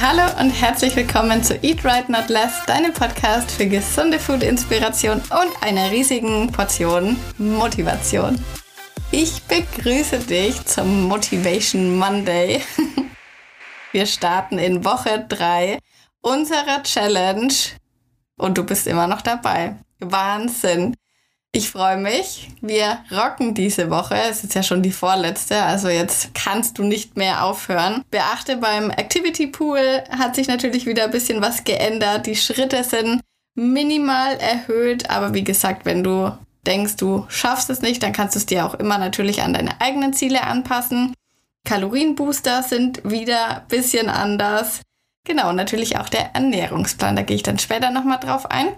Hallo und herzlich willkommen zu Eat Right Not Less, deinem Podcast für gesunde Food-Inspiration und einer riesigen Portion Motivation. Ich begrüße dich zum Motivation Monday. Wir starten in Woche 3 unserer Challenge und du bist immer noch dabei. Wahnsinn! Ich freue mich. Wir rocken diese Woche. Es ist ja schon die vorletzte, also jetzt kannst du nicht mehr aufhören. Beachte, beim Activity Pool hat sich natürlich wieder ein bisschen was geändert. Die Schritte sind minimal erhöht, aber wie gesagt, wenn du denkst, du schaffst es nicht, dann kannst du es dir auch immer natürlich an deine eigenen Ziele anpassen. Kalorienbooster sind wieder ein bisschen anders. Genau, natürlich auch der Ernährungsplan, da gehe ich dann später nochmal drauf ein.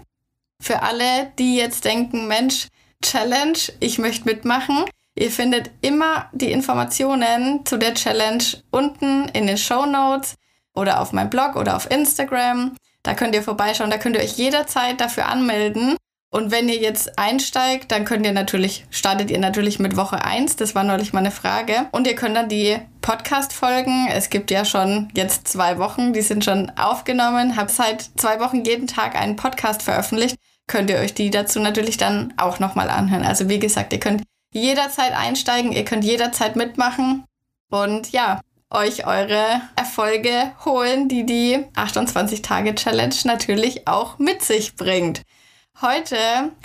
Für alle, die jetzt denken, Mensch, Challenge, ich möchte mitmachen. Ihr findet immer die Informationen zu der Challenge unten in den Show Notes oder auf meinem Blog oder auf Instagram. Da könnt ihr vorbeischauen, da könnt ihr euch jederzeit dafür anmelden. Und wenn ihr jetzt einsteigt, dann könnt ihr natürlich, startet ihr natürlich mit Woche 1. Das war neulich mal eine Frage. Und ihr könnt dann die Podcast-Folgen, es gibt ja schon jetzt zwei Wochen, die sind schon aufgenommen, habe seit zwei Wochen jeden Tag einen Podcast veröffentlicht könnt ihr euch die dazu natürlich dann auch nochmal anhören. Also wie gesagt, ihr könnt jederzeit einsteigen, ihr könnt jederzeit mitmachen und ja, euch eure Erfolge holen, die die 28-Tage-Challenge natürlich auch mit sich bringt. Heute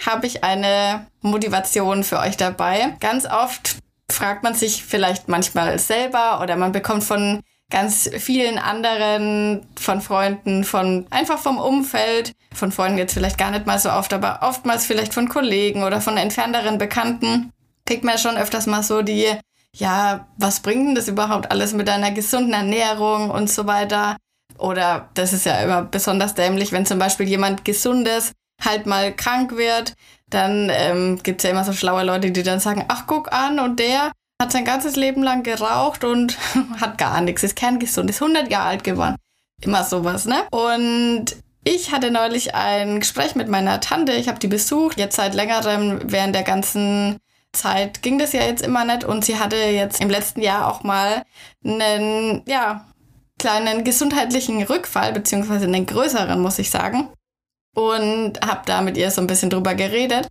habe ich eine Motivation für euch dabei. Ganz oft fragt man sich vielleicht manchmal selber oder man bekommt von ganz vielen anderen, von Freunden, von einfach vom Umfeld, von Freunden jetzt vielleicht gar nicht mal so oft, aber oftmals vielleicht von Kollegen oder von entfernteren Bekannten, kriegt man ja schon öfters mal so die, ja, was bringt denn das überhaupt alles mit einer gesunden Ernährung und so weiter? Oder das ist ja immer besonders dämlich, wenn zum Beispiel jemand Gesundes halt mal krank wird, dann ähm, gibt es ja immer so schlaue Leute, die dann sagen, ach guck an und der, hat sein ganzes Leben lang geraucht und hat gar nichts, ist kerngesund, ist 100 Jahre alt geworden. Immer sowas, ne? Und ich hatte neulich ein Gespräch mit meiner Tante, ich habe die besucht, jetzt seit längerem, während der ganzen Zeit ging das ja jetzt immer nicht und sie hatte jetzt im letzten Jahr auch mal einen, ja, kleinen gesundheitlichen Rückfall, beziehungsweise einen größeren, muss ich sagen. Und habe da mit ihr so ein bisschen drüber geredet.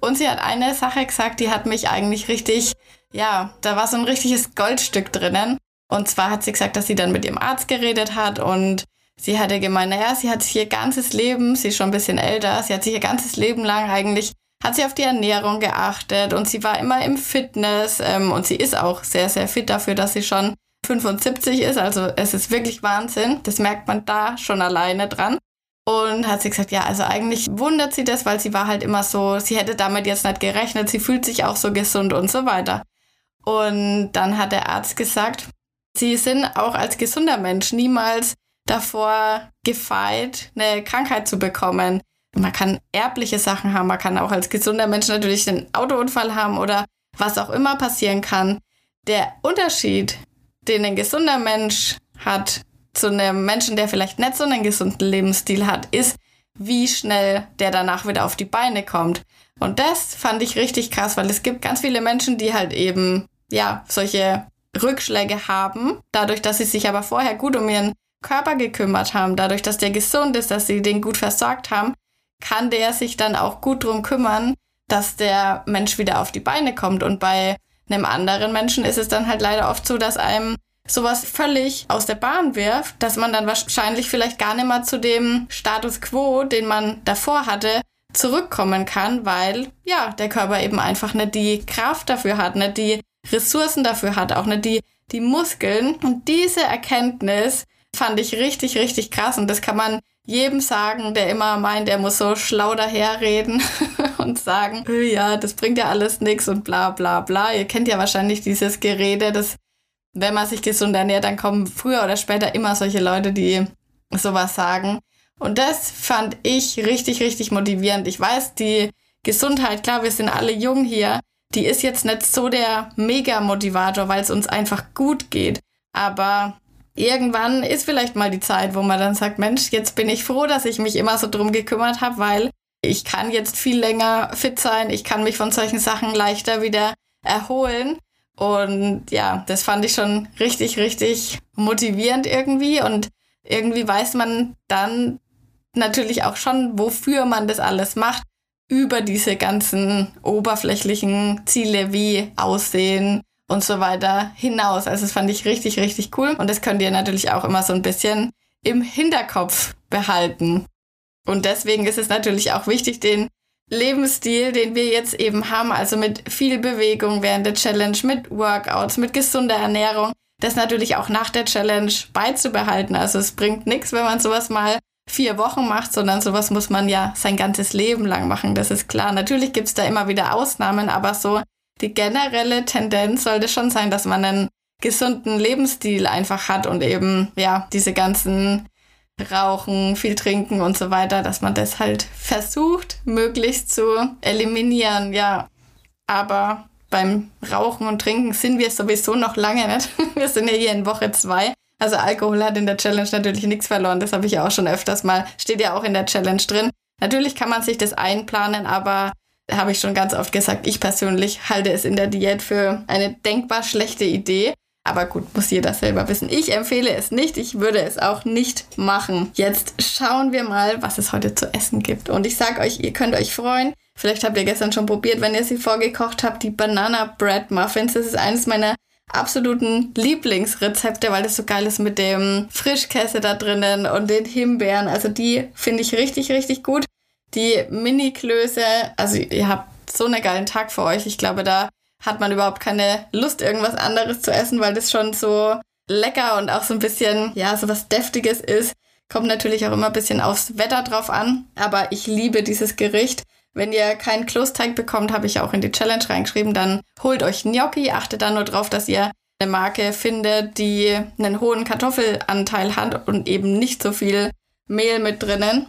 Und sie hat eine Sache gesagt, die hat mich eigentlich richtig, ja, da war so ein richtiges Goldstück drinnen. Und zwar hat sie gesagt, dass sie dann mit ihrem Arzt geredet hat und sie hatte gemeint, naja, sie hat sich ihr ganzes Leben, sie ist schon ein bisschen älter, sie hat sich ihr ganzes Leben lang eigentlich, hat sie auf die Ernährung geachtet und sie war immer im Fitness ähm, und sie ist auch sehr, sehr fit dafür, dass sie schon 75 ist. Also es ist wirklich Wahnsinn. Das merkt man da schon alleine dran. Und hat sie gesagt, ja, also eigentlich wundert sie das, weil sie war halt immer so, sie hätte damit jetzt nicht gerechnet, sie fühlt sich auch so gesund und so weiter. Und dann hat der Arzt gesagt, sie sind auch als gesunder Mensch niemals davor gefeit, eine Krankheit zu bekommen. Man kann erbliche Sachen haben, man kann auch als gesunder Mensch natürlich einen Autounfall haben oder was auch immer passieren kann. Der Unterschied, den ein gesunder Mensch hat zu einem Menschen, der vielleicht nicht so einen gesunden Lebensstil hat, ist, wie schnell der danach wieder auf die Beine kommt. Und das fand ich richtig krass, weil es gibt ganz viele Menschen, die halt eben, ja, solche Rückschläge haben, dadurch, dass sie sich aber vorher gut um ihren Körper gekümmert haben, dadurch, dass der gesund ist, dass sie den gut versorgt haben, kann der sich dann auch gut drum kümmern, dass der Mensch wieder auf die Beine kommt. Und bei einem anderen Menschen ist es dann halt leider oft so, dass einem sowas völlig aus der Bahn wirft, dass man dann wahrscheinlich vielleicht gar nicht mehr zu dem Status quo, den man davor hatte, zurückkommen kann, weil ja, der Körper eben einfach nicht die Kraft dafür hat, nicht die Ressourcen dafür hat, auch nicht die, die Muskeln. Und diese Erkenntnis fand ich richtig, richtig krass. Und das kann man jedem sagen, der immer meint, er muss so schlau daherreden und sagen, ja, das bringt ja alles nichts und bla bla bla. Ihr kennt ja wahrscheinlich dieses Gerede, das wenn man sich gesund ernährt, dann kommen früher oder später immer solche Leute, die sowas sagen. Und das fand ich richtig, richtig motivierend. Ich weiß, die Gesundheit, klar, wir sind alle jung hier, die ist jetzt nicht so der Mega-Motivator, weil es uns einfach gut geht. Aber irgendwann ist vielleicht mal die Zeit, wo man dann sagt, Mensch, jetzt bin ich froh, dass ich mich immer so drum gekümmert habe, weil ich kann jetzt viel länger fit sein, ich kann mich von solchen Sachen leichter wieder erholen. Und ja, das fand ich schon richtig, richtig motivierend irgendwie. Und irgendwie weiß man dann natürlich auch schon, wofür man das alles macht, über diese ganzen oberflächlichen Ziele wie Aussehen und so weiter hinaus. Also das fand ich richtig, richtig cool. Und das könnt ihr natürlich auch immer so ein bisschen im Hinterkopf behalten. Und deswegen ist es natürlich auch wichtig, den Lebensstil, den wir jetzt eben haben, also mit viel Bewegung während der Challenge, mit Workouts, mit gesunder Ernährung, das natürlich auch nach der Challenge beizubehalten. Also es bringt nichts, wenn man sowas mal vier Wochen macht, sondern sowas muss man ja sein ganzes Leben lang machen. Das ist klar. Natürlich gibt's da immer wieder Ausnahmen, aber so die generelle Tendenz sollte schon sein, dass man einen gesunden Lebensstil einfach hat und eben, ja, diese ganzen Rauchen, viel trinken und so weiter, dass man das halt versucht, möglichst zu eliminieren, ja. Aber beim Rauchen und Trinken sind wir sowieso noch lange nicht. Wir sind ja hier in Woche zwei. Also Alkohol hat in der Challenge natürlich nichts verloren. Das habe ich ja auch schon öfters mal, steht ja auch in der Challenge drin. Natürlich kann man sich das einplanen, aber habe ich schon ganz oft gesagt, ich persönlich halte es in der Diät für eine denkbar schlechte Idee. Aber gut, muss jeder selber wissen. Ich empfehle es nicht. Ich würde es auch nicht machen. Jetzt schauen wir mal, was es heute zu essen gibt. Und ich sage euch, ihr könnt euch freuen. Vielleicht habt ihr gestern schon probiert, wenn ihr sie vorgekocht habt, die Banana Bread Muffins. Das ist eines meiner absoluten Lieblingsrezepte, weil das so geil ist mit dem Frischkäse da drinnen und den Himbeeren. Also die finde ich richtig, richtig gut. Die Mini-Klöße, also ihr habt so einen geilen Tag für euch. Ich glaube, da hat man überhaupt keine Lust, irgendwas anderes zu essen, weil das schon so lecker und auch so ein bisschen, ja, so was Deftiges ist. Kommt natürlich auch immer ein bisschen aufs Wetter drauf an. Aber ich liebe dieses Gericht. Wenn ihr keinen Klosteig bekommt, habe ich auch in die Challenge reingeschrieben, dann holt euch Gnocchi. Achtet dann nur drauf, dass ihr eine Marke findet, die einen hohen Kartoffelanteil hat und eben nicht so viel Mehl mit drinnen.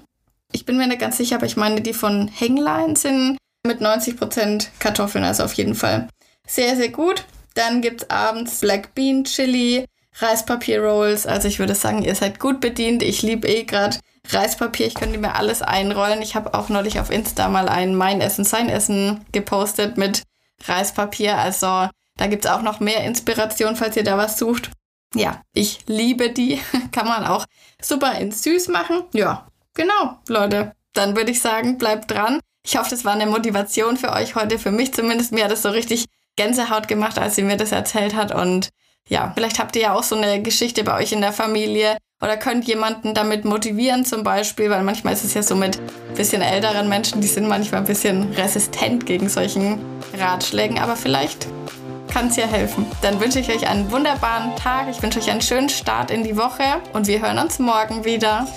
Ich bin mir nicht ganz sicher, aber ich meine, die von Henglein sind mit 90% Kartoffeln, also auf jeden Fall sehr, sehr gut. Dann gibt es abends Black Bean Chili, Reispapier Rolls. Also ich würde sagen, ihr seid gut bedient. Ich liebe eh gerade Reispapier. Ich könnte mir alles einrollen. Ich habe auch neulich auf Insta mal ein Mein Essen, Sein Essen gepostet mit Reispapier. Also da gibt es auch noch mehr Inspiration, falls ihr da was sucht. Ja, ich liebe die. Kann man auch super in süß machen. Ja, genau, Leute. Dann würde ich sagen, bleibt dran. Ich hoffe, das war eine Motivation für euch heute, für mich zumindest. Mir hat es so richtig Gänsehaut gemacht, als sie mir das erzählt hat. Und ja, vielleicht habt ihr ja auch so eine Geschichte bei euch in der Familie oder könnt jemanden damit motivieren zum Beispiel, weil manchmal ist es ja so mit bisschen älteren Menschen, die sind manchmal ein bisschen resistent gegen solchen Ratschlägen, aber vielleicht kann es ja helfen. Dann wünsche ich euch einen wunderbaren Tag, ich wünsche euch einen schönen Start in die Woche und wir hören uns morgen wieder.